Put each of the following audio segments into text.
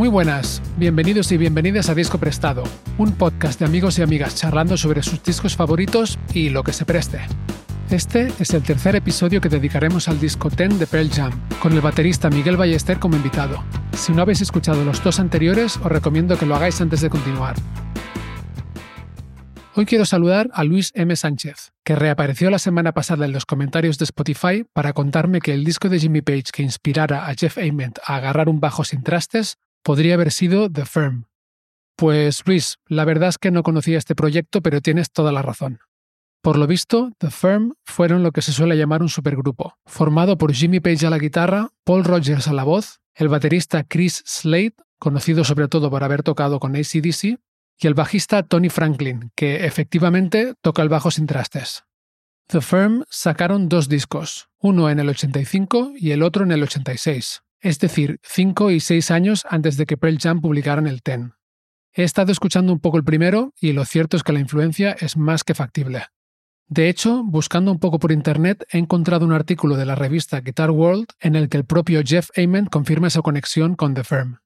Muy buenas, bienvenidos y bienvenidas a Disco Prestado, un podcast de amigos y amigas charlando sobre sus discos favoritos y lo que se preste. Este es el tercer episodio que dedicaremos al disco Ten de Pearl Jam, con el baterista Miguel Ballester como invitado. Si no habéis escuchado los dos anteriores, os recomiendo que lo hagáis antes de continuar. Hoy quiero saludar a Luis M. Sánchez, que reapareció la semana pasada en los comentarios de Spotify para contarme que el disco de Jimmy Page que inspirara a Jeff Ament a agarrar un bajo sin trastes podría haber sido The Firm. Pues Luis, la verdad es que no conocía este proyecto, pero tienes toda la razón. Por lo visto, The Firm fueron lo que se suele llamar un supergrupo, formado por Jimmy Page a la guitarra, Paul Rogers a la voz, el baterista Chris Slade, conocido sobre todo por haber tocado con ACDC, y el bajista Tony Franklin, que efectivamente toca el bajo sin trastes. The Firm sacaron dos discos, uno en el 85 y el otro en el 86 es decir, cinco y seis años antes de que Pearl Jam publicaran el Ten. He estado escuchando un poco el primero y lo cierto es que la influencia es más que factible. De hecho, buscando un poco por internet, he encontrado un artículo de la revista Guitar World en el que el propio Jeff Ament confirma esa conexión con The Firm.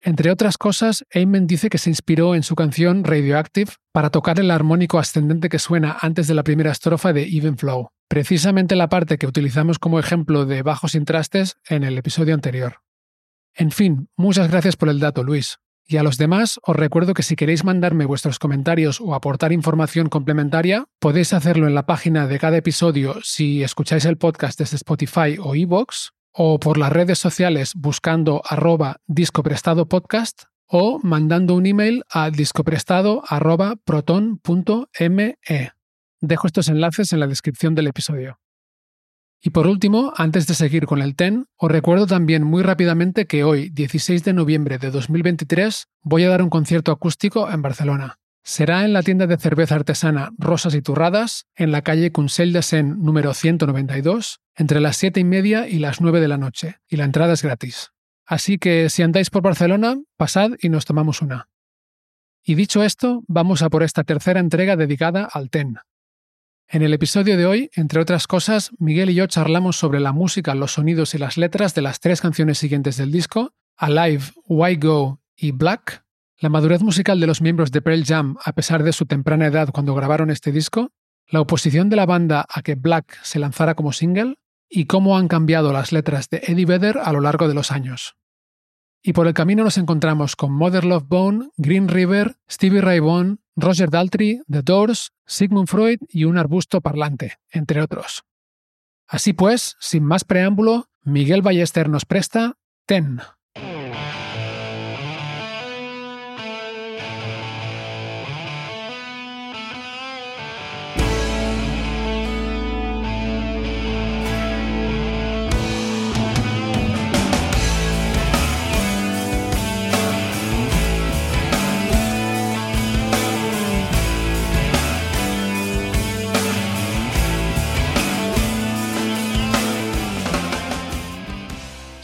Entre otras cosas, Ament dice que se inspiró en su canción Radioactive para tocar el armónico ascendente que suena antes de la primera estrofa de Even Flow precisamente la parte que utilizamos como ejemplo de bajos sin trastes en el episodio anterior. En fin, muchas gracias por el dato, Luis. Y a los demás os recuerdo que si queréis mandarme vuestros comentarios o aportar información complementaria, podéis hacerlo en la página de cada episodio si escucháis el podcast desde Spotify o iVoox, o por las redes sociales buscando arroba discoprestadopodcast o mandando un email a discoprestado.proton.me. Dejo estos enlaces en la descripción del episodio. Y por último, antes de seguir con el TEN, os recuerdo también muy rápidamente que hoy, 16 de noviembre de 2023, voy a dar un concierto acústico en Barcelona. Será en la tienda de cerveza artesana Rosas y Turradas, en la calle Consell de Sen número 192, entre las 7 y media y las 9 de la noche, y la entrada es gratis. Así que si andáis por Barcelona, pasad y nos tomamos una. Y dicho esto, vamos a por esta tercera entrega dedicada al TEN, en el episodio de hoy, entre otras cosas, Miguel y yo charlamos sobre la música, los sonidos y las letras de las tres canciones siguientes del disco, Alive, Why Go y Black, la madurez musical de los miembros de Pearl Jam a pesar de su temprana edad cuando grabaron este disco, la oposición de la banda a que Black se lanzara como single y cómo han cambiado las letras de Eddie Vedder a lo largo de los años. Y por el camino nos encontramos con Mother Love Bone, Green River, Stevie Ray Vaughan, Roger Daltrey, The Doors, Sigmund Freud y un arbusto parlante, entre otros. Así pues, sin más preámbulo, Miguel Ballester nos presta Ten.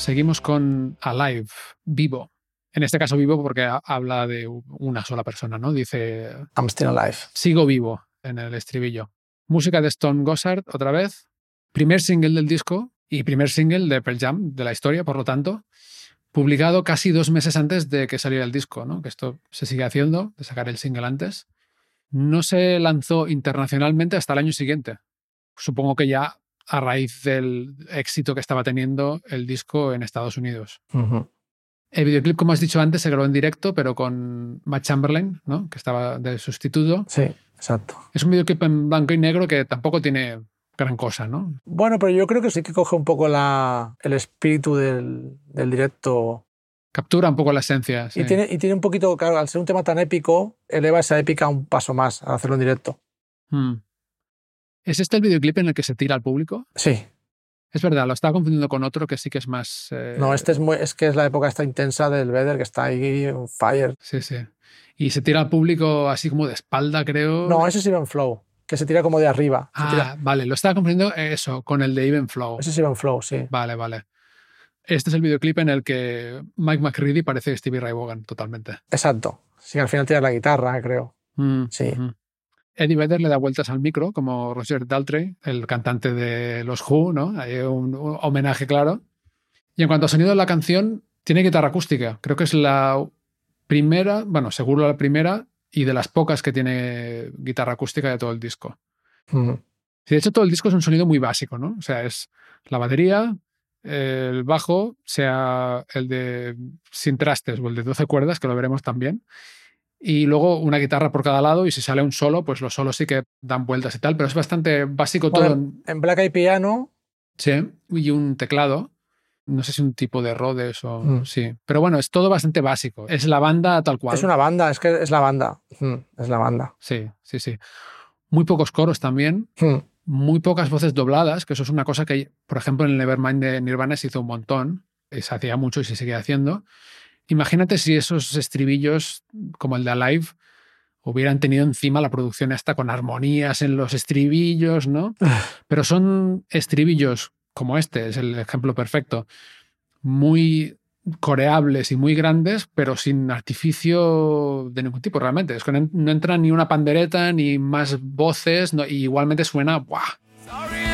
Seguimos con Alive, vivo. En este caso vivo porque habla de una sola persona, ¿no? Dice... I'm still alive. Sigo vivo en el estribillo. Música de Stone Gossard, otra vez. Primer single del disco y primer single de Pearl Jam de la historia, por lo tanto. Publicado casi dos meses antes de que saliera el disco, ¿no? Que esto se sigue haciendo, de sacar el single antes. No se lanzó internacionalmente hasta el año siguiente. Supongo que ya a raíz del éxito que estaba teniendo el disco en Estados Unidos. El videoclip, como has dicho antes, se grabó en directo, pero con Matt Chamberlain, ¿no? que estaba de sustituto. Sí, exacto. Es un videoclip en blanco y negro que tampoco tiene gran cosa, ¿no? Bueno, pero yo creo que sí que coge un poco la, el espíritu del, del directo Captura un poco la esencia. sí. Y, tiene, y tiene un poquito, claro, al ser un tema tan épico, eleva esa épica un paso más al hacerlo en directo. Mm. ¿Es este el videoclip en el que se tira al público? Sí. Es verdad, lo estaba confundiendo con otro que sí que es más. eh, No, este es, muy, es que es la época esta intensa del Vedder que está ahí on fire. Sí, sí. Y se tira al público así como de espalda, creo. No, ese es Even Flow, que se tira como de arriba. Ah, tira- vale, lo estaba confundiendo eh, eso, con el de Even Flow. Ese es Even Flow, sí. Vale, vale. Este es el videoclip en el que Mike McCready parece Stevie Ray Vaughan totalmente. Exacto. Sí, al final tira la guitarra, creo. Mm, Sí. Eddie Vedder le da vueltas al micro, como Roger Daltrey, el cantante de los Who, ¿no? Hay un, un homenaje claro. Y en cuanto a sonido de la canción, tiene guitarra acústica. Creo que es la primera, bueno, seguro la primera y de las pocas que tiene guitarra acústica de todo el disco. Sí, de hecho, todo el disco es un sonido muy básico, ¿no? O sea, es la batería, el bajo, sea el de sin trastes o el de 12 cuerdas, que lo veremos también. Y luego una guitarra por cada lado, y si sale un solo, pues los solos sí que dan vueltas y tal, pero es bastante básico todo. Bueno, en Black Eye Piano, Sí, y un teclado. No sé si un tipo de Rhodes o. Mm. Sí. Pero bueno, es todo bastante básico. Es la banda tal cual. es una banda, es que es la banda. Mm, Es la banda. Sí, sí, sí. Muy pocos coros también. Mm. muy pocas voces dobladas, que eso es una cosa que, por ejemplo, en el Nevermind de Nirvana se hizo un montón, y se hacía mucho y se sigue haciendo. Imagínate si esos estribillos, como el de Alive, hubieran tenido encima la producción esta con armonías en los estribillos, ¿no? Pero son estribillos como este, es el ejemplo perfecto, muy coreables y muy grandes, pero sin artificio de ningún tipo realmente. Es que no no entra ni una pandereta ni más voces, no- y igualmente suena ¡buah! Sorry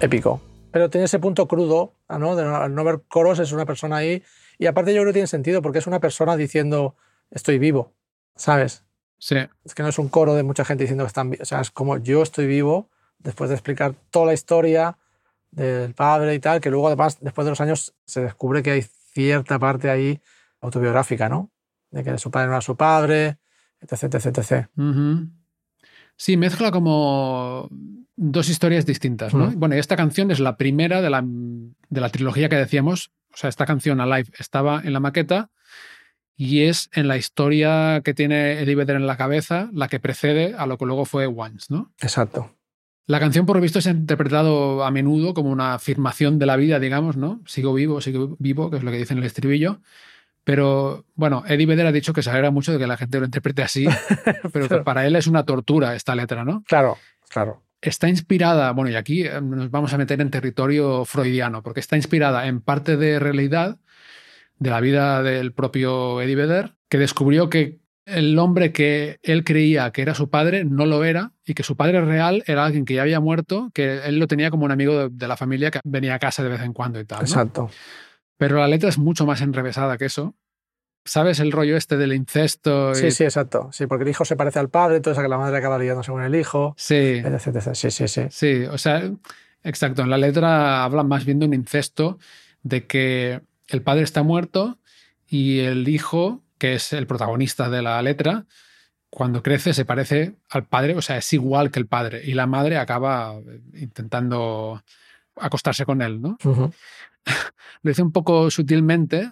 épico. Pero tiene ese punto crudo, ¿no? De no, al no ver coros es una persona ahí. Y aparte yo creo que tiene sentido porque es una persona diciendo estoy vivo, ¿sabes? Sí, Es que no es un coro de mucha gente diciendo que están vivos. O sea, es como yo estoy vivo después de explicar toda la historia del padre y tal, que luego además, después de los años, se descubre que hay cierta parte ahí autobiográfica, ¿no? De que su padre no era su padre, etc, etc, etc. Ujú. Sí, mezcla como dos historias distintas, ¿no? Bueno, y esta canción es la primera de la, de la trilogía que decíamos. O sea, esta canción, Alive, estaba en la maqueta y es en la historia que tiene Eddie Vedder en la cabeza la que precede a lo que luego fue Once, ¿no? Exacto. La canción, por lo visto, se ha interpretado a menudo como una afirmación de la vida, digamos, ¿no? Sigo vivo, sigo vivo, que es lo que dice en el estribillo. Pero bueno, Eddie Vedder ha dicho que se alegra mucho de que la gente lo interprete así, pero que Claro. para él es una tortura esta letra, ¿no? Claro, claro. Está inspirada, bueno, y aquí eh, nos vamos a meter en territorio freudiano, porque está inspirada en parte de realidad de la vida del propio Eddie Vedder, que descubrió que el hombre que él creía que era su padre no lo era y que su padre real era alguien que ya había muerto, que él lo tenía como un amigo de, de la familia que venía a casa de vez en cuando y tal. ¿no? Exacto. Pero la letra es mucho más enrevesada que eso. ¿Sabes el rollo este del incesto? y- Sí, sí, exacto. Sí, porque el hijo se parece al padre, entonces a que la madre acaba liándose con el hijo, Sí, etc, etc. Sí, sí, sí. sí, o sea, exacto. En la letra habla más bien de un incesto, de que el padre está muerto y el hijo, que es el protagonista de la letra, cuando crece se parece al padre, o sea, es igual que el padre. Y la madre acaba intentando acostarse con él, ¿no? Lo dice un poco sutilmente.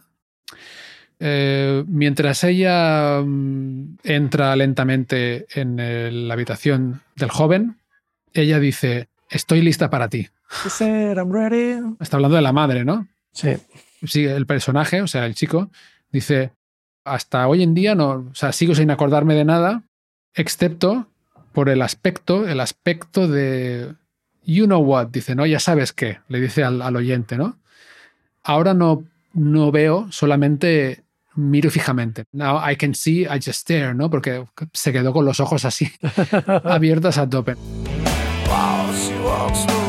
Eh, mientras ella mm, entra lentamente en el- la habitación del joven, ella dice, estoy lista para ti. She said, I'm ready. Está hablando de la madre, ¿no? Sí, Sí, el personaje, o sea, el chico, dice, hasta hoy en día no, o sea, sigo sin acordarme de nada, excepto por el aspecto, el aspecto de, you know what, dice, ¿no? Ya sabes qué, le dice al, al oyente, ¿no? Ahora no, no veo, solamente miro fijamente. Now I can see, I just stare, ¿no? Porque se quedó con los ojos así, abiertos a tope. While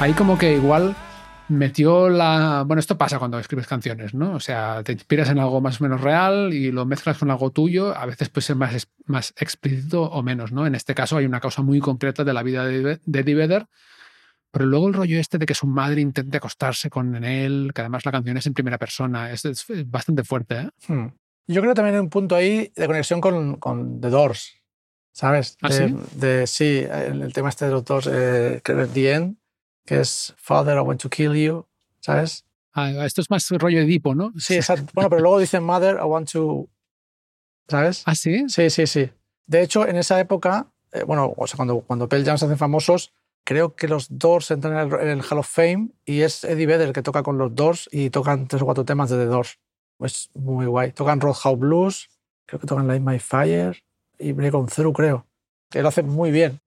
Ahí como que igual metió la... Bueno, esto pasa cuando escribes canciones, ¿no? O sea, te inspiras en algo más o menos real y lo mezclas con algo tuyo. A veces puede ser más, más explícito o menos, ¿no? En este caso hay una causa muy concreta de la vida de, de Eddie Vedder. Pero luego el rollo este de que su madre intente acostarse con él, que además la canción es en primera persona, es, es bastante fuerte, ¿eh? Hmm. Yo creo que también hay un punto ahí de conexión con, con The Doors, ¿sabes? ¿Ah, de, sí? de- sí, el, el tema este de los dos, eh, que es The End, que es Father, I want to kill you, ¿sabes? Ah, esto es más rollo Edipo, ¿no? Sí, exacto. Bueno, pero luego dicen Mother, I want to, ¿sabes? ¿Ah, sí? Sí, sí, sí. De hecho, en esa época, eh, bueno, o sea, cuando, cuando Pearl Jam se hacen famosos, creo que los Doors entran en el, en el Hall of Fame y es Eddie Vedder que toca con los Doors y tocan tres o cuatro temas de The Doors. Pues muy guay. Tocan Roadhouse Blues, creo que tocan Light My Fire y Break On Through, creo. Que lo hacen muy bien.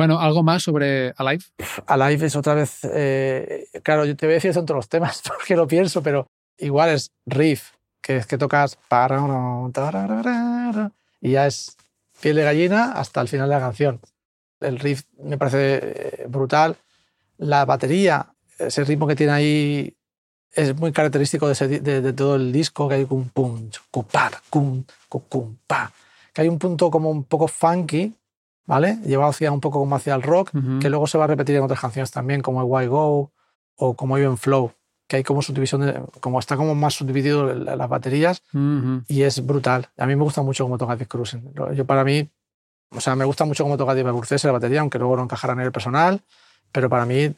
Bueno, algo más sobre Alive. Alive es otra vez. eh, claro, yo te voy a decir eso en todos los temas porque lo pienso, pero igual es riff, que es que tocas. Y ya es piel de gallina hasta el final de la canción. El riff me parece eh, brutal. La batería, ese ritmo que tiene ahí, es muy característico de, todo el disco, que hay un pum, cum, pa, cum, cum, cum, pa. Que hay un punto como un poco funky, ¿vale? Llevado hacia un poco como hacia el rock, que luego se va a repetir en otras canciones también, como Why Go o como Even Flow, que hay como subdivisión, de- como está como más subdividido la- las baterías y es brutal. A mí me gusta mucho cómo toca Dave Cruisen. Yo para mí, o sea, me gusta mucho cómo toca Dave Burcese la batería, aunque luego no encajará en el personal, pero para mí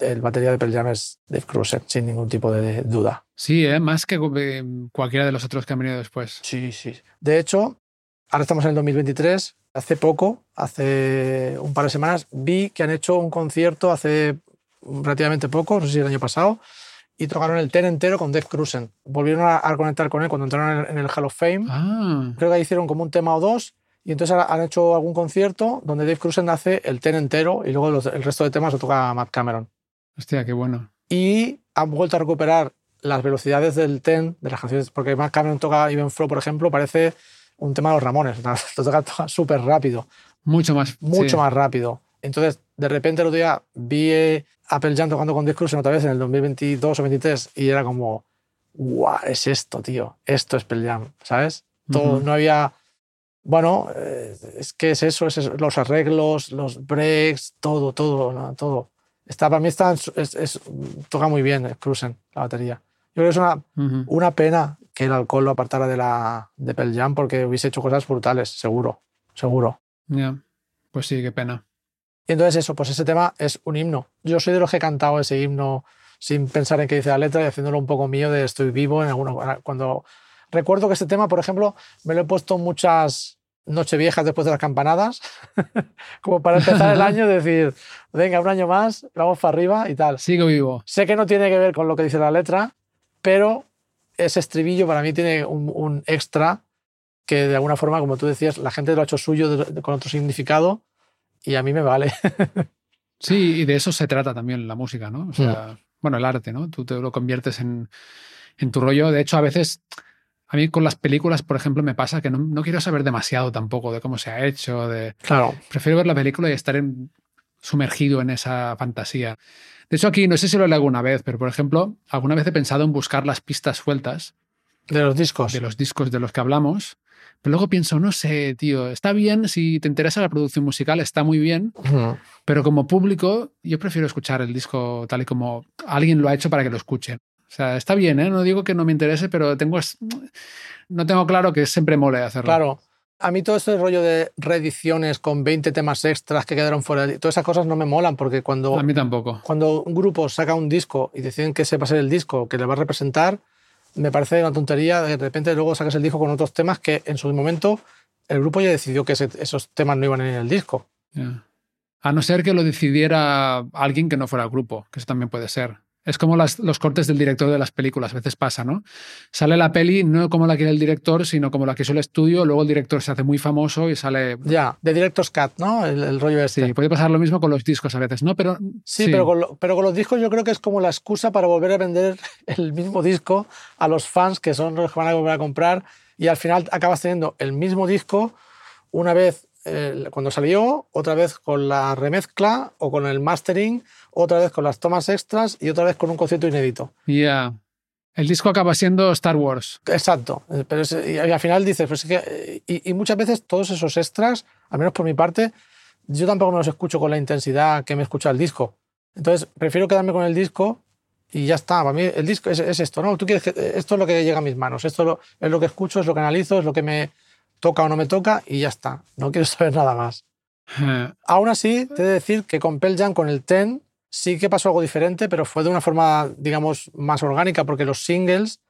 el, batería de Pearl Jam es Dave Cruisen, sin ningún tipo de duda. Sí, ¿eh? más que eh, cualquiera de los otros que han venido después. Sí, sí. De hecho, ahora estamos en el 2023. Hace poco, hace un par de semanas, vi que han hecho un concierto hace relativamente poco, no sé si el año pasado, y tocaron el ten entero con Dave Cruisen. Volvieron a, a conectar con él cuando entraron en, el Hall of Fame. Ah, Creo que ahí hicieron como un tema o dos, y entonces han hecho algún concierto donde Dave Cruisen hace el ten entero y luego los- el resto de temas lo toca Matt Cameron. hostia, qué bueno. Y han vuelto a recuperar las velocidades del ten de las canciones, porque Matt Cameron toca Even Flow, por ejemplo, parece un tema de los Ramones, lo toca súper rápido, Mucho más. mucho sí. más rápido. Entonces, de repente el otro día vi eh, Apple Jam tocando con Cruisen otra vez en el 2022 o 2023 y era como, guau, es esto, tío, esto es Pearl Jam, ¿sabes? Todo, no había... Bueno, eh, es que es eso, es eso, los arreglos, los breaks, todo, todo, ¿no? todo. Está, para mí está, es, es- toca muy bien eh, Cruisen, la batería. Yo creo que es una, una pena que el alcohol lo apartara de la de Pearl Jam porque hubiese hecho cosas brutales, seguro, seguro. Ya. Pues sí, qué pena. Y entonces eso, pues ese tema es un himno. Yo soy de los que he cantado ese himno sin pensar en qué dice la letra y haciéndolo un poco mío de estoy vivo en alguna cuando recuerdo que este tema, por ejemplo, me lo he puesto muchas nocheviejas después de las campanadas, como para empezar el año decir, venga, un año más, vamos para arriba y tal. Sigo vivo. Sé que no tiene que ver con lo que dice la letra, pero ese estribillo para mí tiene un, un extra que de alguna forma, como tú decías, la gente lo ha hecho suyo de- de- con otro significado y a mí me vale. Sí, y de eso se trata también la música, ¿no? O sea, bueno, el arte, ¿no? Tú te lo conviertes en, en tu rollo. De hecho, a veces, a mí con las películas, por ejemplo, me pasa que no, no quiero saber demasiado tampoco de cómo se ha hecho, de... Claro. Prefiero ver la película y estar en- sumergido en esa fantasía. De hecho, aquí no sé si lo he leído alguna vez, pero por ejemplo, alguna vez he pensado en buscar las pistas sueltas De los discos. de los discos de los que hablamos, pero luego pienso, no sé, tío, está bien, si te interesa la producción musical, está muy bien, pero como público, yo prefiero escuchar el disco tal y como alguien lo ha hecho para que lo escuchen. O sea, está bien, ¿eh? No digo que no me interese, pero tengo, no tengo claro que siempre mole hacerlo. Claro. A mí todo este rollo de reediciones con 20 temas extras que quedaron fuera, todas esas cosas no me molan porque cuando, A mí tampoco. cuando un grupo saca un disco y deciden que ese va a ser el disco que le va a representar, me parece una tontería. De repente luego sacas el disco con otros temas que en su momento el grupo ya decidió que ese- esos temas no iban en el disco. Ya. A no ser que lo decidiera alguien que no fuera el grupo, que eso también puede ser. Es como las- los cortes del director de las películas, a veces pasa, ¿no? Sale la peli no como la quiere el director, sino como la quiso el estudio, luego el director se hace muy famoso y sale... Ya, de Director's Cut, ¿no? El, el rollo este. Sí, puede pasar lo mismo con los discos a veces, ¿no? Pero Sí, Pero, con lo- pero con los discos yo creo que es como la excusa para volver a vender el mismo disco a los fans que son los que van a volver a comprar y al final acabas teniendo el mismo disco una vez eh, cuando salió, otra vez con la remezcla o con el mastering, otra vez con las tomas extras y otra vez con un concierto inédito. Ya. El disco acaba siendo Star Wars. Exacto, eh, pero es- y al final dices, pues es que, eh, y, y muchas veces todos esos extras, al menos por mi parte, yo tampoco me los escucho con la intensidad que me escucha el disco. Entonces, prefiero quedarme con el disco y ya está. Para mí el disco es, es esto, ¿no? Tú quieres que, esto es lo que llega a mis manos, esto es lo, es lo que escucho, es lo que analizo, es lo que me toca o no me toca y ya está. No quiero saber nada más. Aún así, te he de decir que con Pearl con el Ten, sí que pasó algo diferente, pero fue de una forma, digamos, más orgánica, porque los singles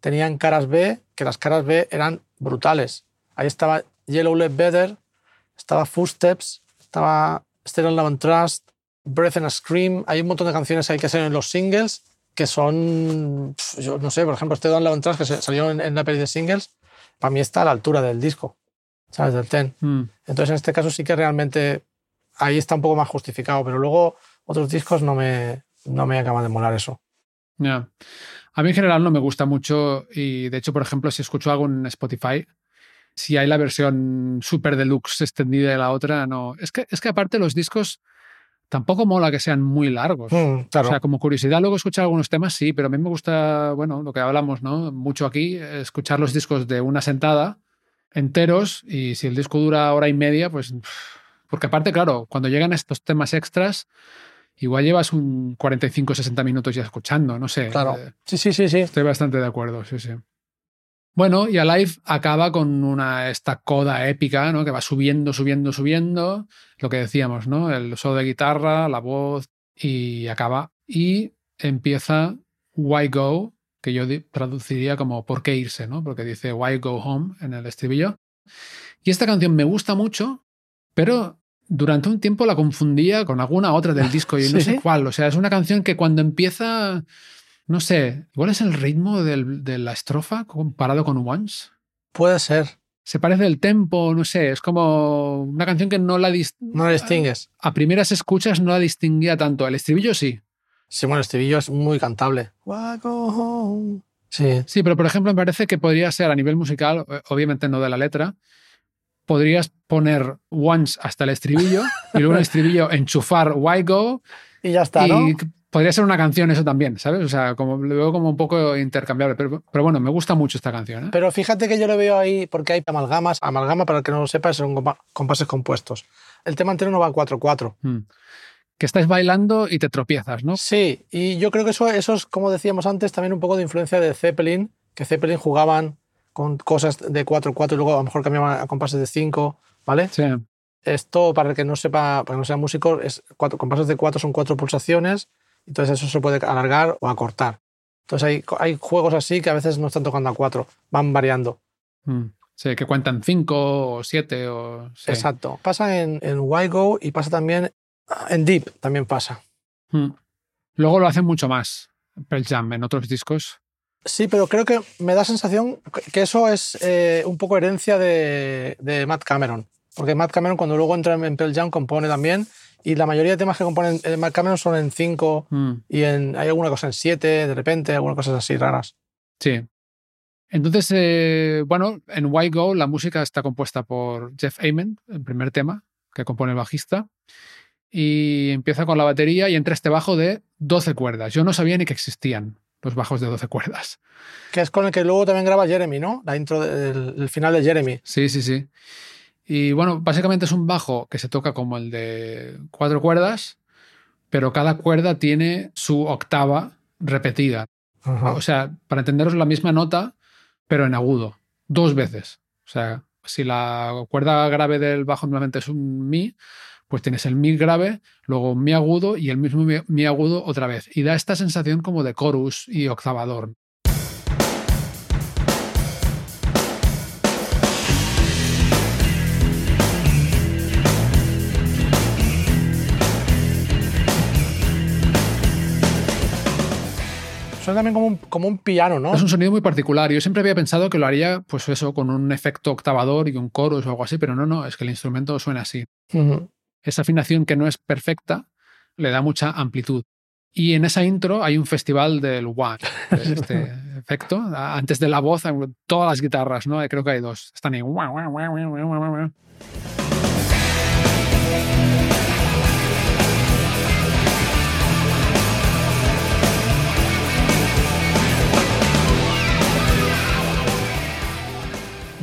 tenían caras B, que las caras B eran brutales. Ahí estaba Yellow Let Better, estaba Footsteps, estaba Stereo Love and Trust, Breath and a Scream. Hay un montón de canciones ahí que salen en los singles que son, yo no sé, por ejemplo, Stereo Love and Trust, que se- salió en, en la peli de singles, para mí está a la altura del disco, ¿sabes? Del Ten. mm. Entonces, en este caso sí que realmente ahí está un poco más justificado, pero luego otros discos no me, no me acaban de molar eso. Ya. A mí en general no me gusta mucho y de hecho, por ejemplo, si escucho algo en Spotify, si hay la versión super deluxe extendida de la otra, no. Es que, es que aparte los discos tampoco mola que sean muy largos. Mm, claro. O sea, como curiosidad, luego escuchar algunos temas, sí, pero a mí me gusta, bueno, lo que hablamos, ¿no? Mucho aquí, escuchar los discos de una sentada, enteros, y si el disco dura hora y media, pues. Porque aparte, claro, cuando llegan estos temas extras, igual llevas un 45-60 minutos ya escuchando, no sé. claro. Eh, Sí, sí, sí, sí. Estoy bastante de acuerdo, sí, sí. Bueno, y Alive acaba con una esta coda épica, ¿no? Que va subiendo, subiendo, subiendo. Lo que decíamos, ¿no? El solo de guitarra, la voz, y acaba. Y empieza Why Go, que yo traduciría como ¿por qué irse? ¿no? Porque dice Why Go Home en el estribillo. Y esta canción me gusta mucho, pero durante un tiempo la confundía con alguna otra del disco y no sé cuál. O sea, es una canción que cuando empieza, no sé, igual es el ritmo del- de la estrofa comparado con Once. Puede ser. Se parece el tempo, no sé, es como una canción que no la No lo distingues. a primeras escuchas no la distinguía tanto. El estribillo sí. Sí, bueno, el estribillo es muy cantable. Why go home? Sí, Sí, pero por ejemplo me parece que podría ser a nivel musical, obviamente no de la letra, podrías poner Once hasta el estribillo y luego en el estribillo enchufar Why Go y ya está, ¿no? Podría ser una canción eso también, ¿sabes? O sea, como lo veo como un poco intercambiable, pero, pero bueno, me gusta mucho esta canción. ¿eh? Pero fíjate que yo lo veo ahí porque hay amalgamas. Amalgama, para el que no lo sepa, son compa- compases compuestos. El tema entero no va 4-4. Mm. Que estás bailando y te tropiezas, ¿no? Sí, y yo creo que eso, eso es, como decíamos antes, también un poco de influencia de Zeppelin, que Zeppelin jugaban con cosas de 4-4 y luego a lo mejor cambiaban a compases de 5, ¿vale? Sí. Esto, para el que no sepa, para que no sea músico, es cuatro, compases de 4 son cuatro pulsaciones, entonces eso se puede alargar o acortar. Entonces hay, hay juegos así que a veces no están tocando a 4, van variando. Mm. Sí, que cuentan cinco o siete o... sí. Exacto. Pasa en, en Why Go y pasa también en Deep, también pasa. Mm. Luego lo hacen mucho más, Pearl Jam, en otros discos. Sí, pero creo que me da sensación que eso es eh, un poco herencia de, de Matt Cameron. Porque Matt Cameron, cuando luego entra en Pearl Jam, compone también. Y la mayoría de temas que componen eh, Matt Cameron son en 5 Mm. y en, hay alguna cosa en 7, de repente, algunas cosas así raras. Sí. Entonces, eh, bueno, en Why Go la música está compuesta por Jeff Ament, el primer tema que compone el bajista, y empieza con la batería y entra este bajo de 12 cuerdas. Yo no sabía ni que existían los bajos de 12 cuerdas. Que es con el que luego también graba Jeremy, ¿no? La intro del el final de Jeremy. Sí, sí, sí. Y bueno, básicamente es un bajo que se toca como el de cuatro cuerdas, pero cada cuerda tiene su octava repetida. Ajá. O sea, para entenderos la misma nota, pero en agudo, dos veces. O sea, si la cuerda grave del bajo normalmente es un mi, pues tienes el mi grave, luego un mi agudo y el mismo mi, mi agudo otra vez. Y da esta sensación como de chorus y octavador. Suena también como un, como un piano, ¿no? Es un sonido muy particular. Yo siempre había pensado que lo haría, pues eso, con un efecto octavador y un chorus o algo así, pero no, no, es que el instrumento suena así. Ujú. Esa afinación que no es perfecta le da mucha amplitud. Y en esa intro hay un festival del de este efecto. Antes de la voz, todas las guitarras, ¿no? Creo que hay dos. Están ahí.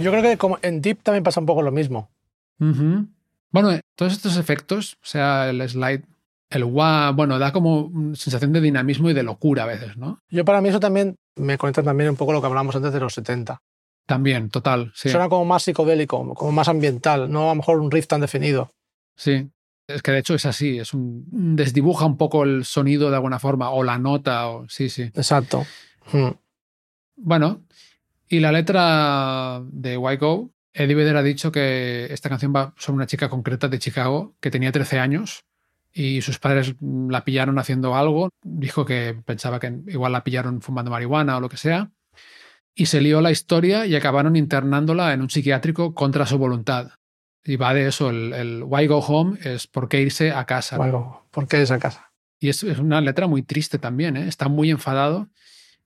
Yo creo que como en Deep también pasa un poco lo mismo. Bueno, eh, todos estos efectos, o sea, el slide, el wah, bueno, da como sensación de dinamismo y de locura a veces, ¿no? Yo para mí eso también me conecta también un poco lo que hablamos antes de los 70. También, total, sí. Suena como más psicodélico, como más ambiental, no a lo mejor un riff tan definido. Sí. Es que de hecho es así, es un desdibuja un poco el sonido de alguna forma, o la nota, o sí, sí. Exacto. Mm. Bueno, y la letra de Why Go, Eddie Vedder ha dicho que esta canción va sobre una chica concreta de Chicago que tenía 13 años y sus padres la pillaron haciendo algo. Dijo que pensaba que igual la pillaron fumando marihuana o lo que sea. Y se lió la historia y acabaron internándola en un psiquiátrico contra su voluntad. Y va de eso, el, el Why Go Home es por qué irse a casa. O algo. ¿Por qué esa casa? Y es, es una letra muy triste también, ¿eh? está muy enfadado.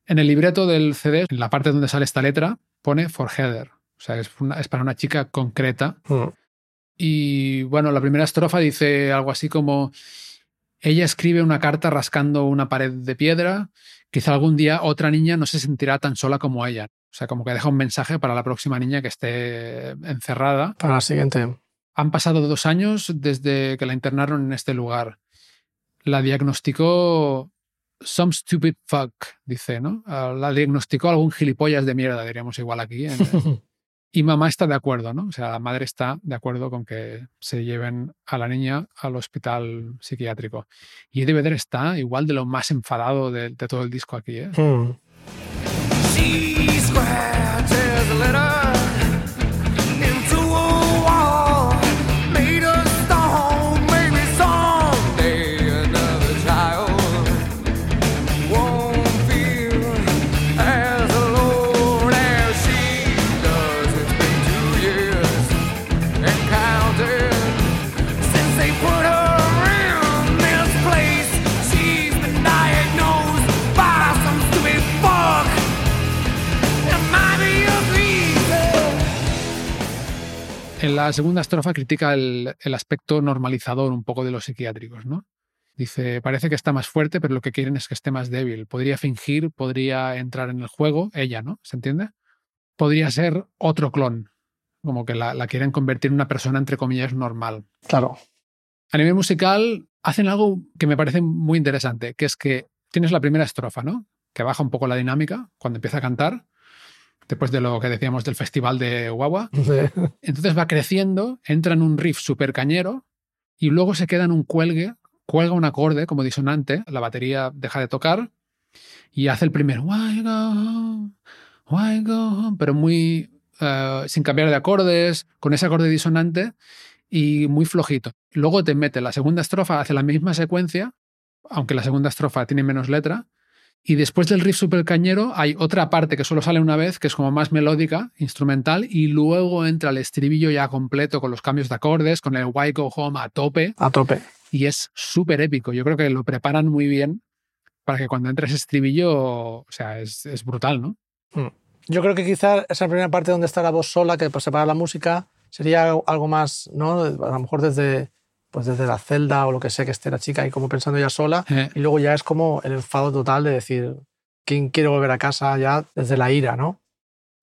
En el libreto del CD, en la parte donde sale esta letra, pone for Heather. O sea, es, una- es para una chica concreta. Mm. Y bueno, la primera estrofa dice algo así como, ella escribe una carta rascando una pared de piedra, quizá algún día otra niña no se sentirá tan sola como ella. O sea, como que deja un mensaje para la próxima niña que esté encerrada. Para la siguiente. Han pasado dos años desde que la internaron en este lugar. La diagnosticó some stupid fuck, dice, ¿no? La diagnosticó algún gilipollas de mierda, diríamos igual aquí. en- y mamá está de acuerdo, ¿no? O sea, la madre está de acuerdo con que se lleven a la niña al hospital psiquiátrico. Y Eddie Vedder está igual de lo más enfadado de, de todo el disco aquí, ¿eh? Mm. En la segunda estrofa critica el, el aspecto normalizador un poco de los psiquiátricos, ¿no? Dice, parece que está más fuerte, pero lo que quieren es que esté más débil. Podría fingir, podría entrar en el juego, ella, ¿no? ¿Se entiende? Podría ser otro clon, como que la, la quieren convertir en una persona, entre comillas, normal. Claro. A nivel musical, hacen algo que me parece muy interesante, que es que tienes la primera estrofa, ¿no? Que baja un poco la dinámica cuando empieza a cantar, después de lo que decíamos del festival de Guagua. Entonces va creciendo, entra en un riff súper cañero y luego se queda en un cuelgue, cuelga un acorde como disonante, la batería deja de tocar y hace el primer why go home, why go home, pero muy eh, sin cambiar de acordes, con ese acorde disonante y muy flojito. Luego te mete la segunda estrofa, hace la misma secuencia, aunque la segunda estrofa tiene menos letra, y después del riff super cañero hay otra parte que solo sale una vez, que es como más melódica, instrumental, y luego entra el estribillo ya completo con los cambios de acordes, con el Why Go Home a tope, A tope. y es súper épico. Yo creo que lo preparan muy bien para que cuando entre ese estribillo, o sea, es, es brutal, ¿no? Yo creo que quizá esa primera parte donde está la voz sola, que pues, separa la música, sería algo más, ¿no? A lo mejor desde, pues desde la celda o lo que sea que esté la chica ahí como pensando ya sola. Eh, Y luego ya es como el enfado total de decir, ¿quién quiere volver a casa ya desde la ira, ¿no?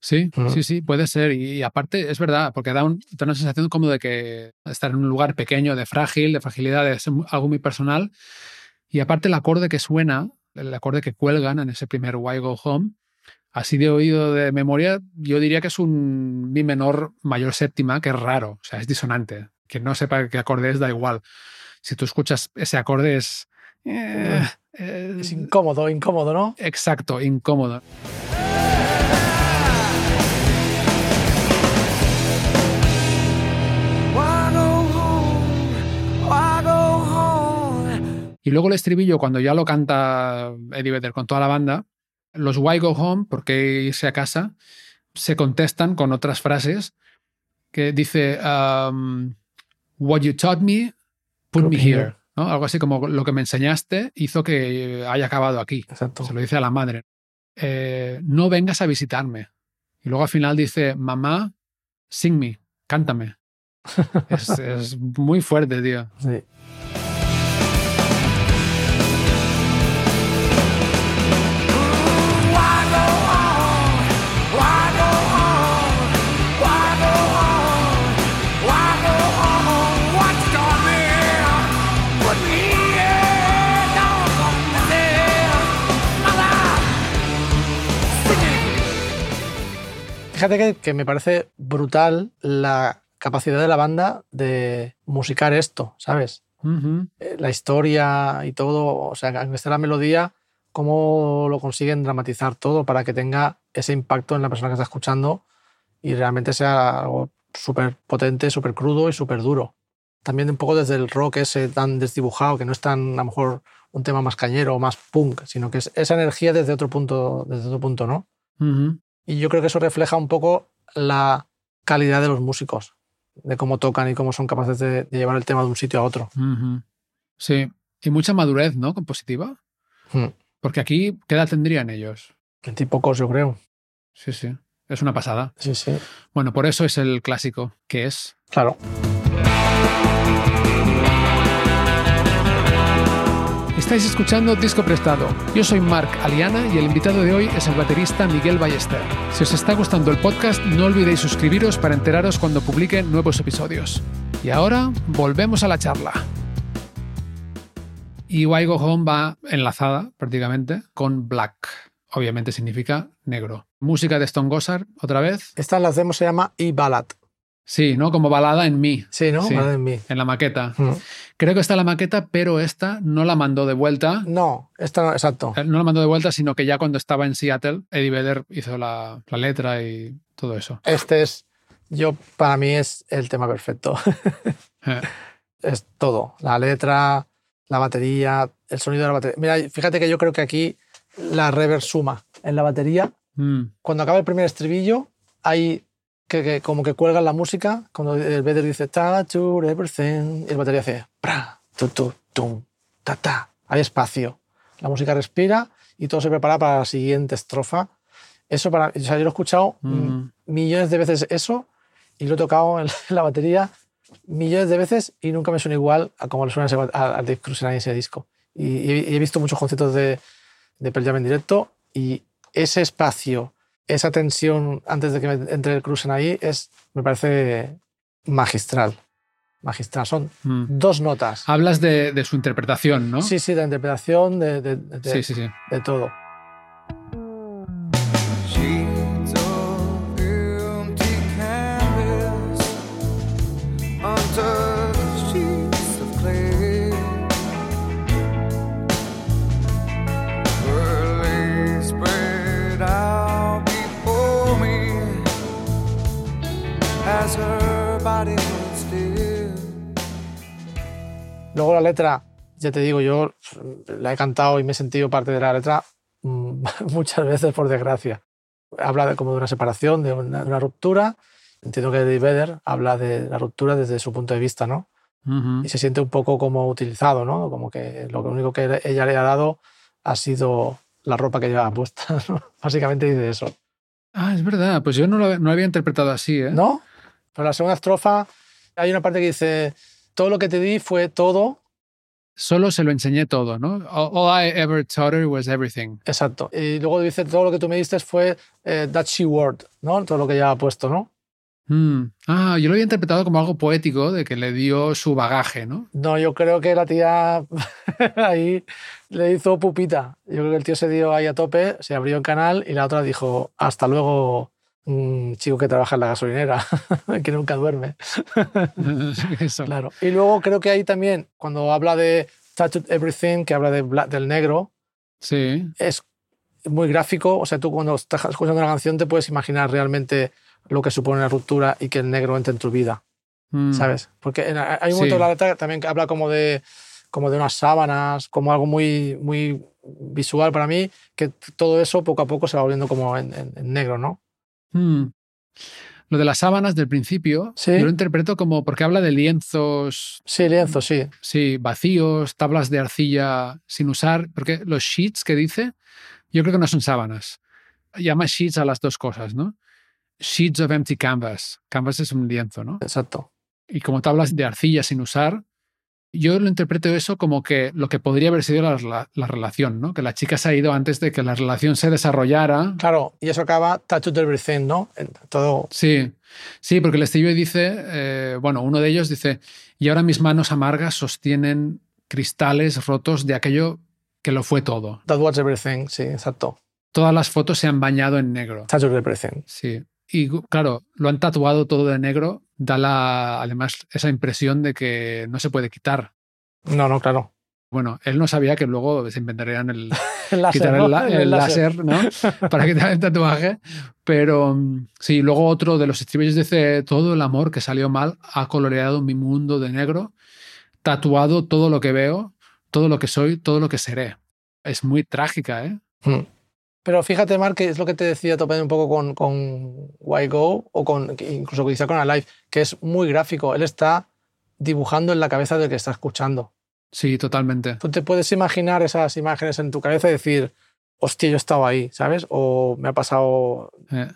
Sí, Mm. sí, sí, puede ser. Y, aparte, es verdad, porque da, un- da una sensación como de que estar en un lugar pequeño, de frágil, de fragilidad, mu- algo muy personal. Y aparte, el acorde que suena, el acorde que cuelgan en ese primer Why Go Home, así de oído de memoria, yo diría que es un mi menor mayor séptima, que es raro, o sea, es disonante. Quien no sepa qué acorde es, da igual. Si tú escuchas ese acorde, es. eh, eh, Es incómodo, incómodo, ¿no? exacto, incómodo. Y luego el estribillo, cuando ya lo canta Eddie Vedder con toda la banda, Los why go home, ¿por qué irse a casa? Se contestan con otras frases que dice um, What you taught me, put me me here. here. ¿no? Algo así como lo que me enseñaste hizo que haya acabado aquí. Exacto. Se lo dice a la madre. Eh, no vengas a visitarme. Y luego al final dice, mamá, sing me, cántame. es, es muy fuerte, tío. Sí. Fíjate que, que me parece brutal la capacidad de la banda de musicar esto, ¿sabes? Eh, La historia y todo, o sea, aunque esté la melodía, cómo lo consiguen dramatizar todo para que tenga ese impacto en la persona que está escuchando y realmente sea algo súper potente, súper crudo y súper duro. También un poco desde el rock ese tan desdibujado, que no es tan a lo mejor un tema más cañero o más punk, sino que es esa energía desde otro punto, desde otro punto, ¿no? Ujú. Y yo creo que eso refleja un poco la calidad de los músicos, de cómo tocan y cómo son capaces de, de llevar el tema de un sitio a otro. Sí. Y mucha madurez, ¿no? Compositiva. Hmm. Porque aquí, ¿qué edad tendrían ellos? Veintipocos, yo creo. Sí, sí. Es una pasada. Sí, sí. Bueno, por eso es el clásico, que es Claro. Estáis escuchando Disco Prestado. Yo soy Marc Aliana y el invitado de hoy es el baterista Miguel Ballester. Si os está gustando el podcast, no olvidéis suscribiros para enteraros cuando publique nuevos episodios. Y ahora volvemos a la charla. Y Why Go Home va enlazada prácticamente con Black. Obviamente significa negro. Música de Stone Gossard, otra vez. Esta en las demos se llama E-Ballad. Sí, ¿no? Como balada en mí, Sí, ¿no? Sí. Ballad en mí. en la maqueta. Mm. Creo que está la maqueta, pero esta no la mandó de vuelta. No, esta no, exacto. Eh, No la mandó de vuelta, sino que ya cuando estaba en Seattle, Eddie Vedder hizo la, la letra y todo eso. Este es, yo, para mí es el tema perfecto. Eh, es todo. La letra, la batería, el sonido de la batería. Mira, fíjate que yo creo que aquí la reverb suma. En la batería, mm, cuando acaba el primer estribillo, hay que, que como que cuelgan la música, cuando el Vedder dice tu, everything, y el batería hace pra, tu, tu, tum, ta, ta. Hay espacio. La música respira y todo se prepara para la siguiente estrofa. Eso para, o sea, yo lo he escuchado Mm. millones de veces eso y lo he tocado en la batería millones de veces y nunca me suena igual a como le suena al de Cruise ese disco. Y, y he visto muchos conciertos de, de Pearl Jam en directo y ese espacio, esa tensión antes de que me entre el Cruisen ahí es, me parece magistral. Magistral. Son mm. dos notas. Hablas de, de su interpretación, ¿no? Sí, sí, de interpretación, de, de- de- sí, sí. sí. de todo. Luego la letra, ya te digo, yo la he cantado y me he sentido parte de la letra mm, muchas veces, por desgracia. Habla de, como de una separación, de una, de una ruptura. Entiendo que Eddie Vedder habla de la ruptura desde su punto de vista, ¿no? Ujú. Y se siente un poco como utilizado, ¿no? Como que lo único que ella le ha dado ha sido la ropa que llevaba puesta, ¿no? Básicamente dice eso. Ah, es verdad. Pues yo no lo, no lo había interpretado así, ¿eh? ¿No? Pero la segunda estrofa hay una parte que dice, todo lo que te di fue todo, Solo se lo enseñé todo, ¿no? All, all I ever taught her was everything. Exacto. Y luego dice, todo lo que tú me diste fue eh, that she word, ¿no? Todo lo que ya ha puesto, ¿no? Mm. Ah, yo lo había interpretado como algo poético de que le dio su bagaje, ¿no? No, yo creo que la tía ahí le hizo pupita. Yo creo que el tío se dio ahí a tope, se abrió el canal y la otra dijo, hasta luego, mm, chico que trabaja en la gasolinera, que nunca duerme. Eso. Claro. Y luego creo que ahí también, cuando habla de Tattooed Everything, que habla de bla- del negro, Sí. es muy gráfico. O sea, tú cuando estás escuchando una canción te puedes imaginar realmente lo que supone la ruptura y que el negro entre en tu vida, Mm. ¿sabes? Porque hay un Sí. momento de la letra que también habla como de, como de unas sábanas, como algo muy, muy visual para mí que todo eso poco a poco se va volviendo como en, en- en negro, ¿no? Hmm. Lo de las sábanas del principio, Sí. yo lo interpreto como porque habla de lienzos, Sí, lienzo, sí. sí, vacíos, tablas de arcilla sin usar, porque los sheets que dice, yo creo que no son sábanas. Llama sheets a las dos cosas, ¿no? Sheets of empty canvas. Canvas es un lienzo, ¿no? Exacto. Y como tablas de arcilla sin usar, yo lo interpreto eso como que lo que podría haber sido la, la- la relación, ¿no? Que la chica se ha ido antes de que la relación se desarrollara. Claro, y eso acaba tattooed everything, ¿no? Todo. Sí, sí, porque el estribillo dice, eh, bueno, uno de ellos dice, y ahora mis manos amargas sostienen cristales rotos de aquello que lo fue todo. That was everything, sí, exacto. Todas las fotos se han bañado en negro. Tattooed everything. Sí. Y claro, lo han tatuado todo de negro, da la, además esa impresión de que no se puede quitar. No, no, claro. Bueno, él no sabía que luego se inventarían el, El láser, quitar ¿no? el, la- el láser, ¿no? Para quitar el tatuaje. Pero mm, sí, luego otro de los estribillos dice: Todo el amor que salió mal ha coloreado mi mundo de negro, tatuado todo lo que veo, todo lo que soy, todo lo que seré. Es muy trágica, ¿eh? Mm. Pero fíjate, Mark, que es lo que te decía topando un poco con, con Why Go o con, incluso dice con Alive, que es muy gráfico. Él está dibujando en la cabeza del que está escuchando. Sí, totalmente. Tú te puedes imaginar esas imágenes en tu cabeza y decir, hostia, yo he estado ahí, ¿sabes? O me ha pasado... Eh,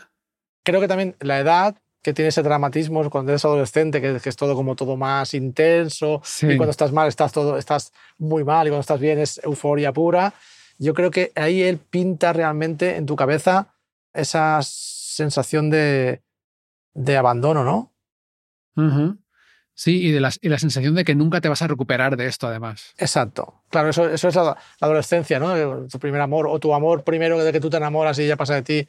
Creo que también la edad, que tiene ese dramatismo cuando eres adolescente, que, que es todo como todo más intenso, sí. y cuando estás mal estás, todo, estás muy mal, y cuando estás bien es euforia pura. Yo creo que ahí él pinta realmente en tu cabeza esa sensación de, de abandono, ¿no? Sí, y, de las, y la sensación de que nunca te vas a recuperar de esto, además. Exacto. Claro, eso, eso es la, la adolescencia, ¿no? Tu primer amor o tu amor primero de que tú te enamoras y ya pasa de ti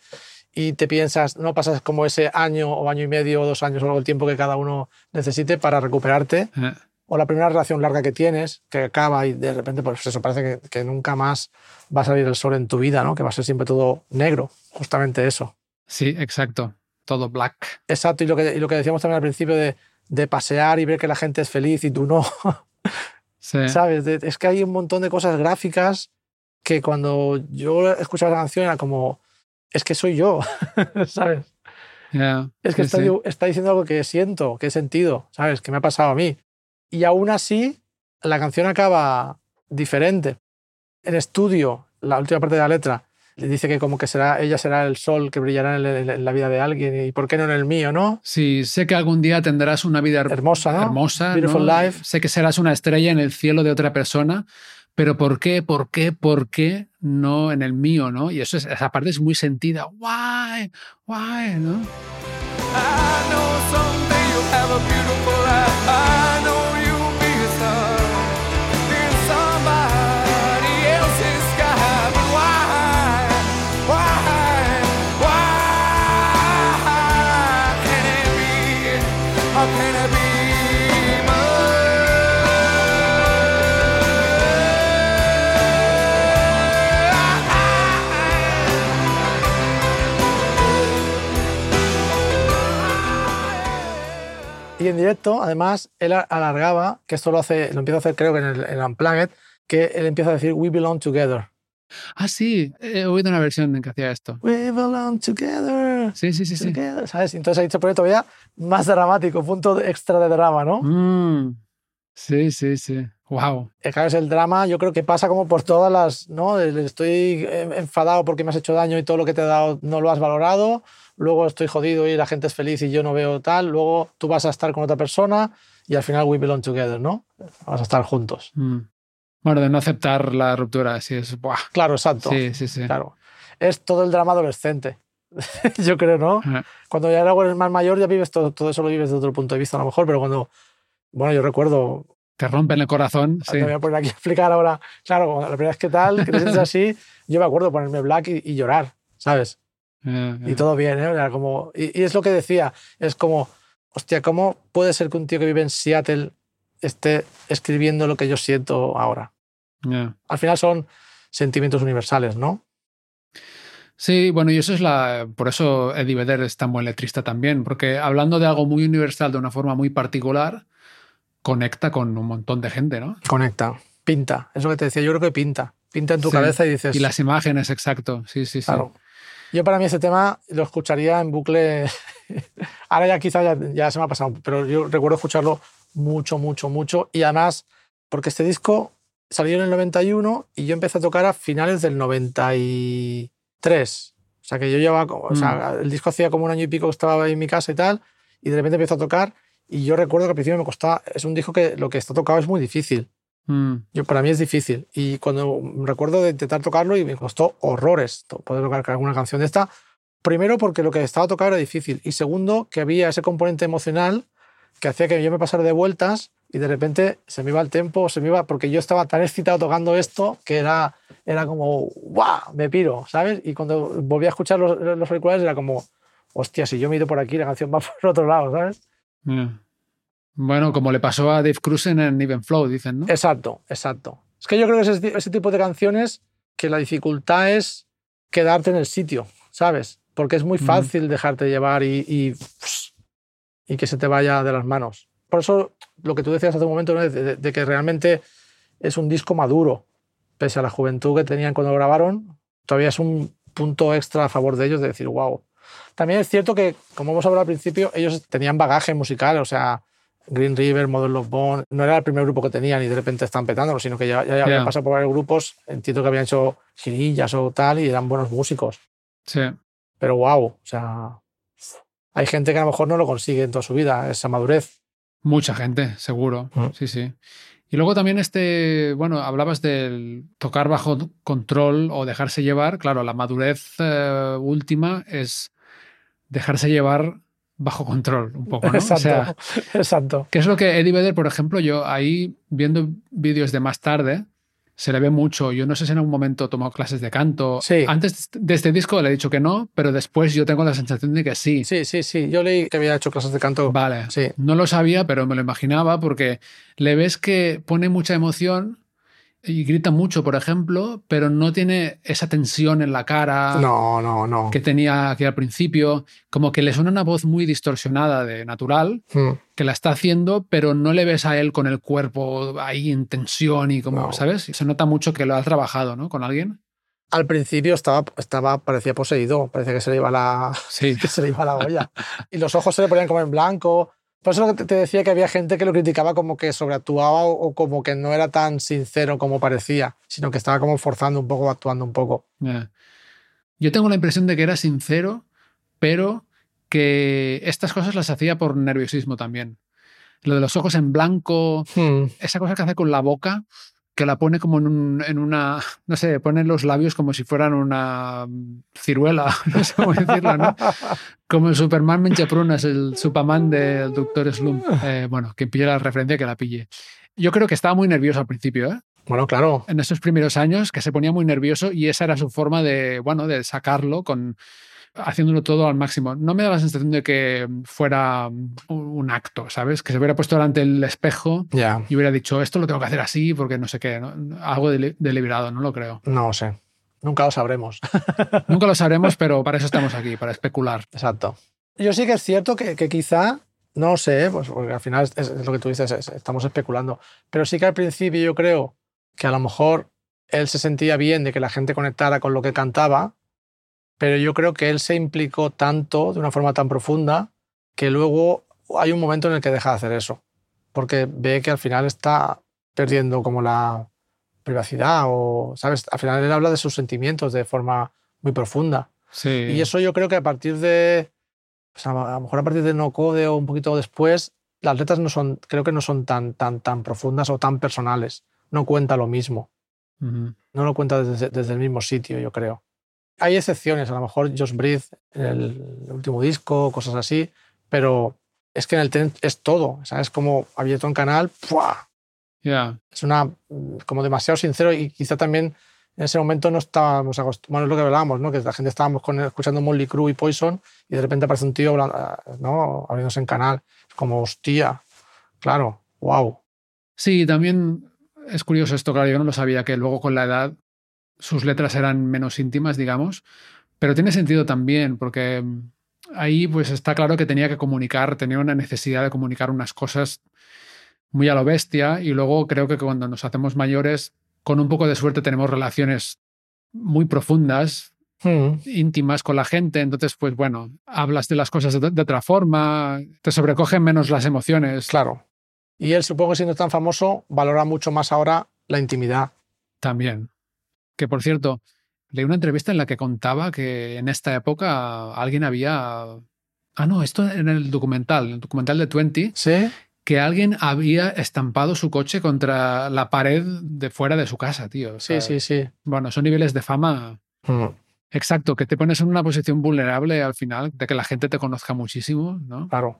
y te piensas, no pasas como ese año o año y medio o dos años o el tiempo que cada uno necesite para recuperarte. Eh, O la primera relación larga que tienes, que acaba y de repente, pues eso parece que, que nunca más va a salir el sol en tu vida, ¿no? Que va a ser siempre todo negro, justamente eso. sí, exacto. Todo black. Exacto, y lo que, y lo que decíamos también al principio de, de pasear y ver que la gente es feliz y tú no. Sí. ¿Sabes? De- es que hay un montón de cosas gráficas que cuando yo escuchaba esa canción era como, es que soy yo, ¿sabes? Yeah, Es que sí, está, sí. está diciendo algo que siento, que he sentido, ¿sabes? Que me ha pasado a mí. Y aún así, la canción acaba diferente. En estudio, la última parte de la letra, le dice que como que será, ella será el sol que brillará en, el- en la vida de alguien y por qué no en el mío, ¿no? Sí, sé que algún día tendrás una vida her- Hermosa, ¿no? hermosa. Beautiful ¿no? life. Sé que serás una estrella en el cielo de otra persona, pero ¿por qué, por qué, por qué no en el mío, no? Y eso es, esa parte es muy sentida. Why, why, ¿no? I know someday you'll have a beautiful life. I know directo, además, él alargaba, que esto lo hace, lo empieza a hacer creo que en el, en Unplugged, que él empieza a decir We belong together. Ah, sí, he oído una versión en que hacía esto. We belong together. Sí, sí, sí, sí. together", ¿Sabes? Entonces ahí se pone todavía más dramático, punto extra de drama, ¿no? Mm, sí, sí, sí. Wow. Eh, Claro, es el drama, yo creo que pasa como por todas las, ¿no? Estoy eh, enfadado porque me has hecho daño y todo lo que te he dado no lo has valorado. Luego estoy jodido y la gente es feliz y yo no veo tal. Luego tú vas a estar con otra persona y al final we belong together, ¿no? Vamos a estar juntos. Mm. Bueno, de no aceptar la ruptura, sí, es. Buah. Claro, exacto. Sí, sí, sí. Claro. Es todo el drama adolescente. yo creo, ¿no? Cuando ya eres más mayor ya vives todo, todo eso lo vives desde otro punto de vista a lo mejor, pero cuando, bueno, yo recuerdo, Te rompen el corazón, sí. me voy a poner aquí a explicar ahora, claro, la primera vez que tal, que te sientes así, yo me acuerdo ponerme black y, y llorar, ¿sabes? Y todo bien, ¿eh? Era como, y, y es lo que decía, es como, hostia, ¿cómo puede ser que un tío que vive en Seattle esté escribiendo lo que yo siento ahora? Yeah. Al final son sentimientos universales, ¿no? Sí, bueno, y eso es la. Por eso Eddie Vedder es tan buen letrista también, porque hablando de algo muy universal de una forma muy particular, conecta con un montón de gente, ¿no? Conecta, pinta, es lo que te decía, yo creo que pinta. pinta en tu Sí. cabeza y dices. Y las imágenes, exacto. Sí, sí, sí. Claro. Yo para mí ese tema lo escucharía en bucle. Ahora ya quizá ya, ya se me ha pasado, pero yo recuerdo escucharlo mucho, mucho, mucho. Y además, porque este disco salió en el 91 y yo empecé a tocar a finales del 93. O sea que yo llevaba, o sea, el disco hacía como un año y pico que estaba en mi casa y tal, y de repente empezó a tocar. Y yo recuerdo que al principio me costaba, es un disco que lo que está tocado es muy difícil. Mm, Yo, para mí es difícil. Y cuando recuerdo de intentar tocarlo y me costó horrores poder tocar alguna canción de esta. Primero porque lo que estaba tocado era difícil. Y segundo que había ese componente emocional que hacía que yo me pasara de vueltas y de repente se me iba el tempo, se me iba, porque yo estaba tan excitado tocando esto que era, era como, ¡guau! Me piro, ¿sabes? Y cuando volví a escuchar los, los auriculares era como, hostia, si yo me he ido por aquí, la canción va por otro lado, ¿sabes? yeah. Bueno, como le pasó a Dave Cruisen en Even Flow, dicen, ¿no? Exacto, exacto. Es que yo creo que ese, ese tipo de canciones que la dificultad es quedarte en el sitio, ¿sabes? Porque es muy fácil dejarte llevar y, y, y que se te vaya de las manos. Por eso lo que tú decías hace un momento, ¿no? de, de- de que realmente es un disco maduro, pese a la juventud que tenían cuando lo grabaron, todavía es un punto extra a favor de ellos de decir, wow. También es cierto que, como hemos hablado al principio, ellos tenían bagaje musical, o sea, Green River, Model Love Bone, no era el primer grupo que tenían y de repente están petándolo, sino que ya, ya habían Ya. pasado por varios grupos, entiendo que habían hecho girillas o tal y eran buenos músicos. Sí. Pero wow, o sea, hay gente que a lo mejor no lo consigue en toda su vida, esa madurez. Mucha gente, seguro. Mm. Sí, sí. Y luego también este, bueno, hablabas del tocar bajo control o dejarse llevar. Claro, la madurez eh, última es dejarse llevar bajo control, un poco, ¿no? O Exacto, sea, exacto. que es lo que Eddie Vedder, por ejemplo, yo ahí viendo vídeos de más tarde, se le ve mucho. Yo no sé si en algún momento tomó clases de canto. Sí. Antes de este disco le he dicho que no, pero después yo tengo la sensación de que sí. Sí, sí, sí. Yo leí que había hecho clases de canto. Vale. Sí. No lo sabía, pero me lo imaginaba porque le ves que pone mucha emoción y grita mucho, por ejemplo, pero no tiene esa tensión en la cara No, no, no. que tenía aquí al principio. Como que le suena una voz muy distorsionada de natural, Mm. que la está haciendo, pero no le ves a él con el cuerpo ahí en tensión y como, No. ¿sabes? Se nota mucho que lo ha trabajado, ¿no? Con alguien. Al principio estaba, estaba, parecía poseído, parecía que se le iba la, Sí. que se le iba la olla. Y los ojos se le ponían como en blanco. Por eso te- decía que había gente que lo criticaba como que sobreactuaba o, como que no era tan sincero como parecía, sino que estaba como forzando un poco, actuando un poco. Yo tengo la impresión de que era sincero, pero que estas cosas las hacía por nerviosismo también. Lo de los ojos en blanco, Hmm. esa cosa que hace con la boca, que la pone como en, un- en una, no sé, pone los labios como si fueran una ciruela, no sé cómo decirlo, ¿no? Como el Superman Menchaprunas, el Superman del Doctor Slump. Eh, bueno, quien pille la referencia, que la pille. Yo creo que estaba muy nervioso al principio, ¿eh? Bueno, claro. en esos primeros años que se ponía muy nervioso y esa era su forma de, bueno, de sacarlo con haciéndolo todo al máximo. No me da la sensación de que fuera un, acto, ¿sabes? Que se hubiera puesto delante del espejo Ya. y hubiera dicho, esto lo tengo que hacer así porque no sé qué, ¿no? algo deli- deliberado, no lo creo. No sé. Nunca lo sabremos. Nunca lo sabremos, pero para eso estamos aquí, para especular. Exacto. Yo sí que es cierto que, que quizá, no sé, pues porque al final es, es lo que tú dices, es- estamos especulando, pero sí que al principio yo creo que a lo mejor él se sentía bien de que la gente conectara con lo que cantaba, pero yo creo que él se implicó tanto, de una forma tan profunda, que luego hay un momento en el que deja de hacer eso, porque ve que al final está perdiendo como la privacidad o, ¿sabes? Al final él habla de sus sentimientos de forma muy profunda. Sí. Y eso yo creo que a partir de, pues a lo mejor a partir de No Code o un poquito después, las letras no son, creo que no son tan, tan, tan profundas o tan personales. No cuenta lo mismo. Ujú. No lo cuenta desde, desde el mismo sitio, yo creo. Hay excepciones, a lo mejor Josh Breathe en el último disco, cosas así, pero es que en el Ten es todo. O sea, es como abierto un canal, ¡pua! Ya. es una mm, como demasiado sincero y quizá también en ese momento no estábamos acostumbrados, bueno, es lo que hablábamos, ¿no? que la gente estábamos con, escuchando Molly Crew y Poison y de repente aparece un tío habla- ¿no? abriéndose en canal, es como hostia, claro, wow. Sí, también es curioso esto, claro, yo no lo sabía, que luego con la edad sus letras eran menos íntimas, digamos, pero tiene sentido también, porque ahí pues está claro que tenía que comunicar, tenía una necesidad de comunicar unas cosas muy a lo bestia y luego creo que cuando nos hacemos mayores con un poco de suerte tenemos relaciones muy profundas, Mm, íntimas con la gente, entonces pues bueno, hablas de las cosas de, de otra forma, te sobrecogen menos las emociones. claro. Y él, supongo que siendo tan famoso, valora mucho más ahora la intimidad. También. Que por cierto, leí una entrevista en la que contaba que en esta época alguien había... Ah, no, esto en el documental, en el documental de 20, ¿Sí? que alguien había estampado su coche contra la pared de fuera de su casa, tío. O Sí, sea, sí, sí. Bueno, son niveles de fama. Mm, Exacto, que te pones en una posición vulnerable al final, de que la gente te conozca muchísimo, ¿no? Claro.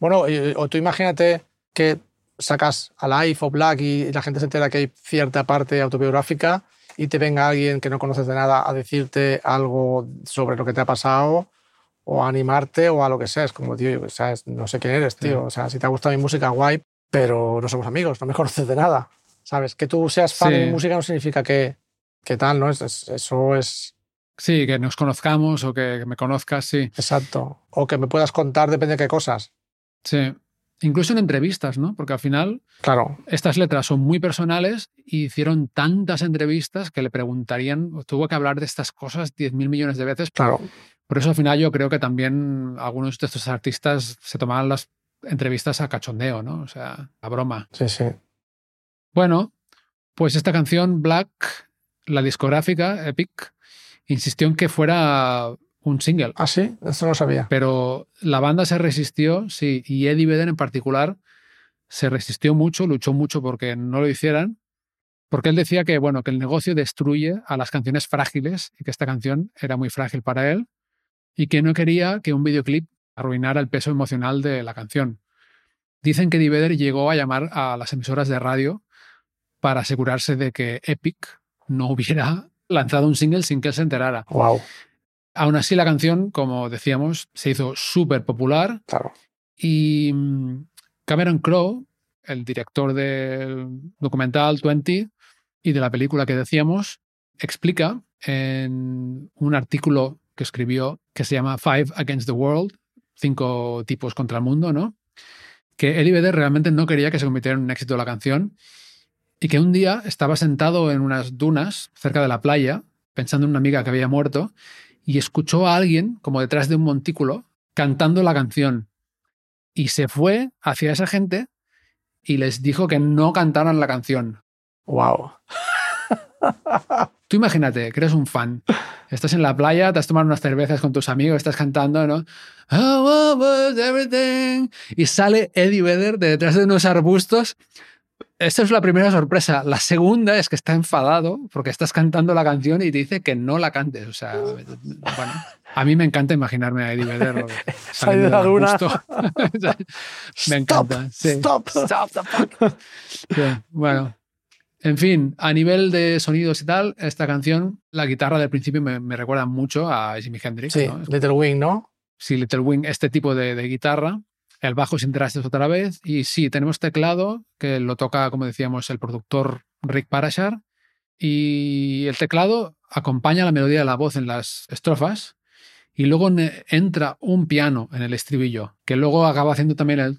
Bueno, y- o tú imagínate que sacas a Life o Black y la gente se entera que hay cierta parte autobiográfica y te venga alguien que no conoces de nada a decirte algo sobre lo que te ha pasado o a animarte o a lo que sea. Es como, tío, o sea, es- no sé quién eres, tío. O sea, si te gusta mi música, guay, pero no somos amigos, no me conoces de nada. ¿Sabes? Que tú seas fan de mi música no significa que, que tal, ¿no? Es- es- eso es Sí, que nos conozcamos o que me conozcas, sí. exacto. O que me puedas contar, depende de qué cosas. Sí. Incluso en entrevistas, ¿no? Porque al final Claro, estas letras son muy personales y hicieron tantas entrevistas que le preguntarían, tuvo que hablar de estas cosas 10.000 millones de veces. claro. Por eso al final yo creo que también algunos de estos artistas se tomaban las entrevistas a cachondeo, ¿no? O sea, a broma. Sí, sí. Bueno, pues esta canción, Black, la discográfica, Epic, insistió en que fuera un single. ¿Ah, sí? Esto no lo sabía. Pero la banda se resistió, sí, y Eddie Vedder en particular se resistió mucho, luchó mucho porque no lo hicieran, porque él decía que, bueno, que el negocio destruye a las canciones frágiles y que esta canción era muy frágil para él y que no quería que un videoclip arruinara el peso emocional de la canción. Dicen que Eddie Vedder llegó a llamar a las emisoras de radio para asegurarse de que Epic no hubiera lanzado un single sin que él se enterara. Wow, Aún así, la canción, como decíamos, se hizo súper popular claro. y mm, Cameron Crowe, el director del documental 20 y de la película que decíamos, explica en un artículo que escribió que se llama Five Against the World, cinco tipos contra el mundo, ¿no? Que Eddie Vedder realmente no quería que se convirtiera en un éxito la canción y que un día estaba sentado en unas dunas cerca de la playa, pensando en una amiga que había muerto, y escuchó a alguien, como detrás de un montículo, cantando la canción. Y se fue hacia esa gente y les dijo que no cantaran la canción. Wow. Tú imagínate que eres un fan. Estás en la playa, te has tomado unas cervezas con tus amigos, estás cantando, ¿no? Oh, what was everything? Y sale Eddie Vedder de detrás de unos arbustos. Esta es la primera sorpresa. La segunda es que está enfadado porque estás cantando la canción y te dice que no la cantes. O sea, bueno, a mí me encanta imaginarme a Eddie Vedder Saliendo arbusto. me encanta. sí. Stop. Stop the fuck. Sí, bueno. En fin, a nivel de sonidos y tal, esta canción, la guitarra del principio me, me recuerda mucho a Jimi Hendrix. Sí, ¿no? Little Wing, ¿no? Sí, Little Wing, este tipo de, de guitarra. El bajo sin trastes otra vez. Y sí, tenemos teclado, que lo toca, como decíamos, el productor Rick Parashar. Y el teclado acompaña la melodía de la voz en las estrofas. Y luego entra un piano en el estribillo, que luego acaba haciendo también el...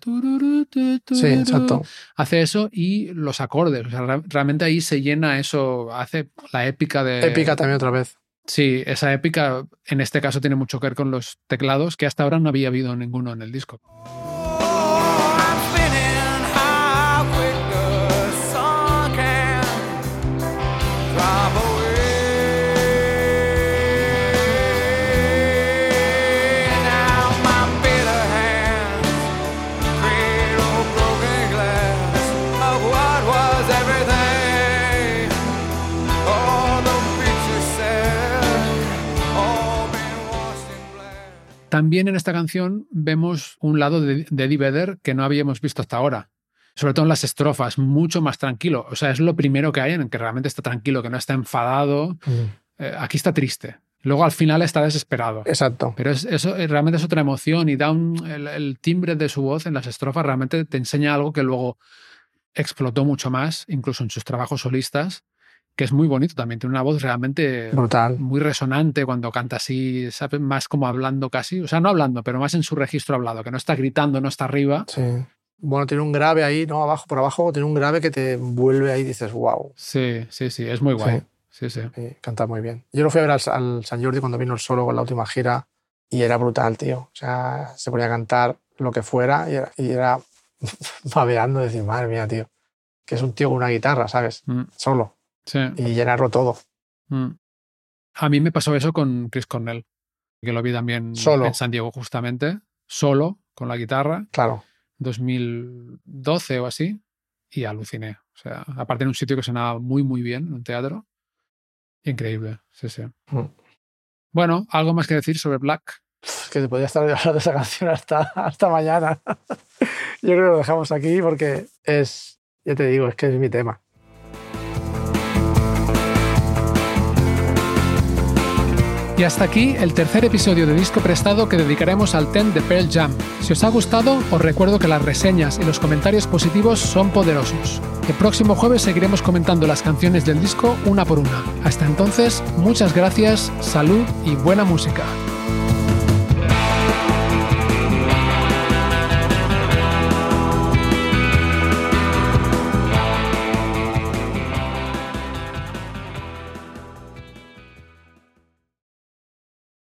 Sí, exacto. Hace eso y los acordes. O sea, re- realmente ahí se llena eso, hace la épica de... Épica también otra vez. Sí, esa épica en este caso tiene mucho que ver con los teclados, que hasta ahora no había habido ninguno en el disco. También en esta canción vemos un lado de, de Eddie Vedder que no habíamos visto hasta ahora. Sobre todo en las estrofas, mucho más tranquilo. O sea, es lo primero que hay en el que realmente está tranquilo, que no está enfadado. Eh, aquí está triste. Luego al final está desesperado. Exacto. Pero es, eso eh, realmente es otra emoción y da un, el, el timbre de su voz en las estrofas realmente te enseña algo que luego explotó mucho más, incluso en sus trabajos solistas, que es muy bonito también. Tiene una voz realmente Brutal. muy resonante cuando canta así, ¿sabes? Más como hablando casi, o sea, no hablando, pero más en su registro hablado, que no está gritando, no está arriba, Sí. Bueno, tiene un grave ahí, ¿no? Abajo, por abajo, tiene un grave que te vuelve ahí y dices, wow. Sí, sí, sí, es muy guay. Sí, sí. Sí, canta muy bien. Yo lo fui a ver al, al San Jordi cuando vino el solo con la última gira y era brutal, tío. O sea, se ponía a cantar lo que fuera y era, y era babeando, decir, madre mía, tío. Que es un tío con una guitarra, ¿sabes? Mm, Solo. Sí. Y llenarlo todo. Mm. A mí me pasó eso con Chris Cornell, que lo vi también Solo. en San Diego justamente, solo, con la guitarra, Claro. 2012 o así, y aluciné. O sea, aparte en un sitio que sonaba muy, muy bien, en un teatro. Increíble, sí, sí. Mm. Bueno, ¿algo más que decir sobre Black? Es que se podría estar hablando de esa canción hasta, hasta mañana. Yo creo que lo dejamos aquí porque es, ya te digo, es que es mi tema. Y hasta aquí el tercer episodio de Disco Prestado que dedicaremos al TEN de Pearl Jam. Si os ha gustado, os recuerdo que las reseñas y los comentarios positivos son poderosos. El próximo jueves seguiremos comentando las canciones del disco una por una. Hasta entonces, muchas gracias, salud y buena música.